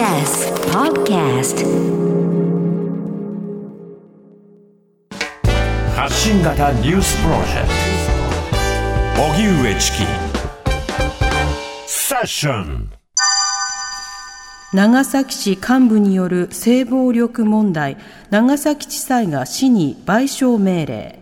TBS Podcast 発信型ニュースプロジェクト。荻上チキ。セッション。長崎市幹部による性暴力問題。長崎地裁が市に賠償命令。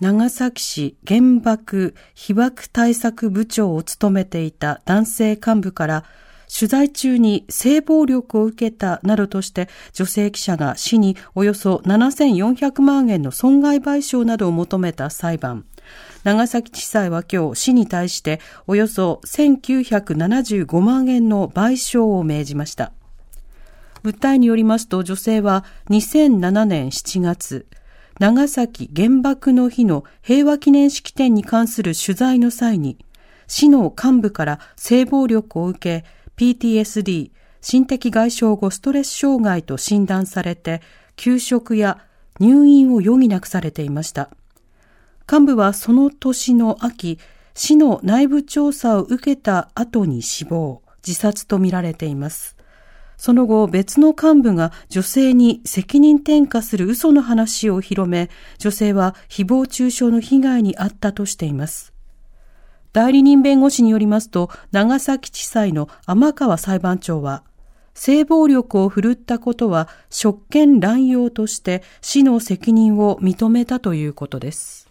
長崎市原爆被爆対策部長を務めていた男性幹部から取材中に性暴力を受けたなどとして女性記者が市におよそ7400万円の損害賠償などを求めた裁判。長崎地裁は今日市に対しておよそ1975万円の賠償を命じました。訴えによりますと女性は2007年7月、長崎原爆の日の平和記念式典に関する取材の際に、市の幹部から性暴力を受け、PTSD、心的外傷後ストレス障害と診断されて、休職や入院を余儀なくされていました。幹部はその年の秋、市の内部調査を受けた後に死亡、自殺とみられています。その後、別の幹部が女性に責任転嫁する嘘の話を広め、女性は誹謗中傷の被害に遭ったとしています。代理人弁護士によりますと、長崎地裁の天川裁判長は、性暴力を振るったことは職権乱用として市の責任を認めたということです。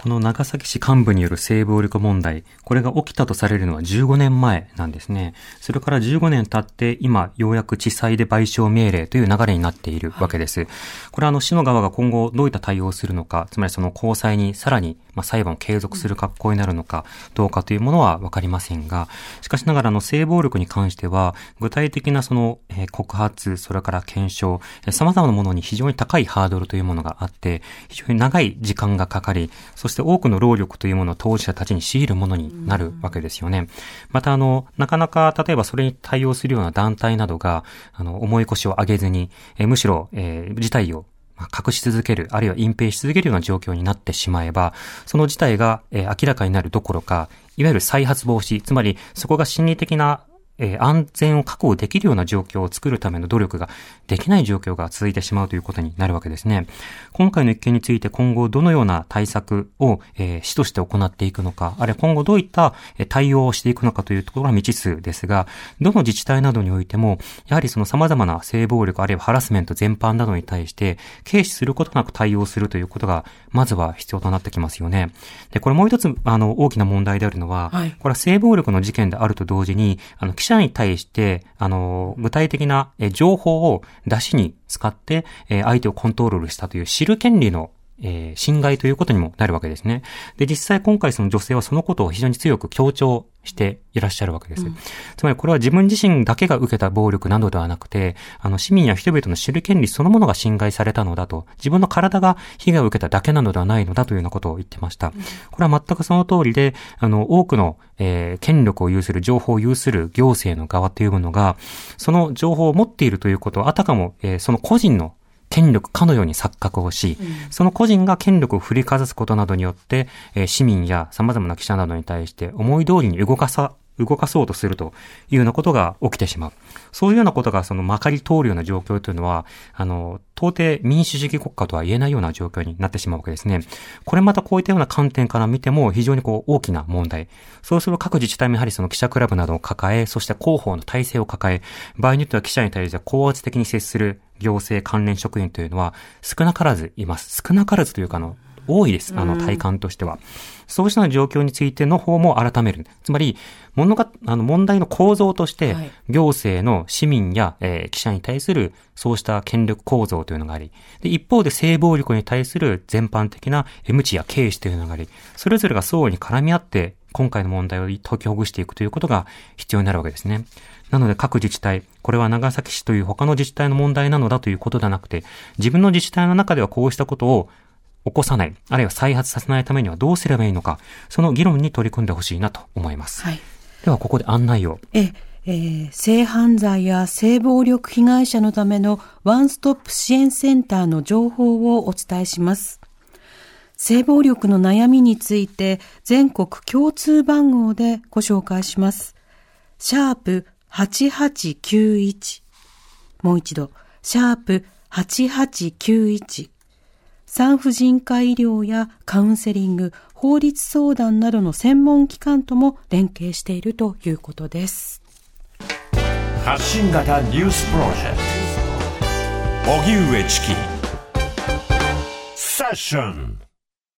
この長崎市幹部による性暴力問題、これが起きたとされるのは15年前なんですね。それから15年経って、今、ようやく地裁で賠償命令という流れになっているわけです。これはあの、市の側が今後どういった対応をするのか、つまりその高裁にさらに、まあ、裁判を継続する格好になるのか、どうかというものはわかりませんが、しかしながらあの、性暴力に関しては、具体的なその、えー、告発、それから検証、様々なものに非常に高いハードルというものがあって、非常に長い時間がかかり、そして多くの労力というものを当事者たちに強いるものになるわけですよね。また、あの、なかなか、例えばそれに対応するような団体などが、あの、重い腰を上げずに、えむしろ、えー、事態を隠し続ける、あるいは隠蔽し続けるような状況になってしまえば、その事態が、えー、明らかになるどころか、いわゆる再発防止、つまりそこが心理的なえー、安全を確保できるような状況を作るための努力ができない状況が続いてしまうということになるわけですね。今回の一件について今後どのような対策を、えー、市として行っていくのか、あるいは今後どういった対応をしていくのかというところが未知数ですが、どの自治体などにおいても、やはりその様々な性暴力あるいはハラスメント全般などに対して、軽視することなく対応するということが、まずは必要となってきますよね。で、これもう一つ、あの、大きな問題であるのは、はい、これは性暴力の事件であると同時に、あの、記者に対して、あの、具体的な情報を出しに使って、相手をコントロールしたという知る権利のえ、侵害ということにもなるわけですね。で、実際今回その女性はそのことを非常に強く強調していらっしゃるわけです。うん、つまりこれは自分自身だけが受けた暴力などではなくて、あの市民や人々の知る権利そのものが侵害されたのだと、自分の体が被害を受けただけなのではないのだというようなことを言ってました。これは全くその通りで、あの、多くの、えー、権力を有する、情報を有する行政の側というものが、その情報を持っているということは、あたかも、えー、その個人の権力かのように錯覚をし、その個人が権力を振りかざすことなどによって、えー、市民や様々な記者などに対して思い通りに動かさ、動かそうとするというようなことが起きてしまう。そういうようなことがそのまかり通るような状況というのは、あの、到底民主主義国家とは言えないような状況になってしまうわけですね。これまたこういったような観点から見ても非常にこう大きな問題。そうすると各自治体もやはりその記者クラブなどを抱え、そして広報の体制を抱え、場合によっては記者に対して高圧的に接する行政関連職員というのは少なからずいます。少なからずというかの、多いです。あの、体感としては。そうした状況についての方も改める。つまり、物が、あの、問題の構造として、行政の市民や、えー、記者に対する、そうした権力構造というのがあり、で、一方で性暴力に対する全般的な無知や軽視というのがあり、それぞれが相互に絡み合って、今回の問題を解きほぐしていくということが必要になるわけですね。なので各自治体、これは長崎市という他の自治体の問題なのだということではなくて、自分の自治体の中ではこうしたことを起こさない、あるいは再発させないためにはどうすればいいのか、その議論に取り組んでほしいなと思います。はい、では、ここで案内を。ええー、性犯罪や性暴力被害者のためのワンストップ支援センターの情報をお伝えします。性暴力の悩みについて全国共通番号でご紹介します。シャープ8891もう一度、シャープ8891産婦人科医療やカウンセリング、法律相談などの専門機関とも連携しているということです。発信型ニュースプロジェクト。荻上チキ。セッション。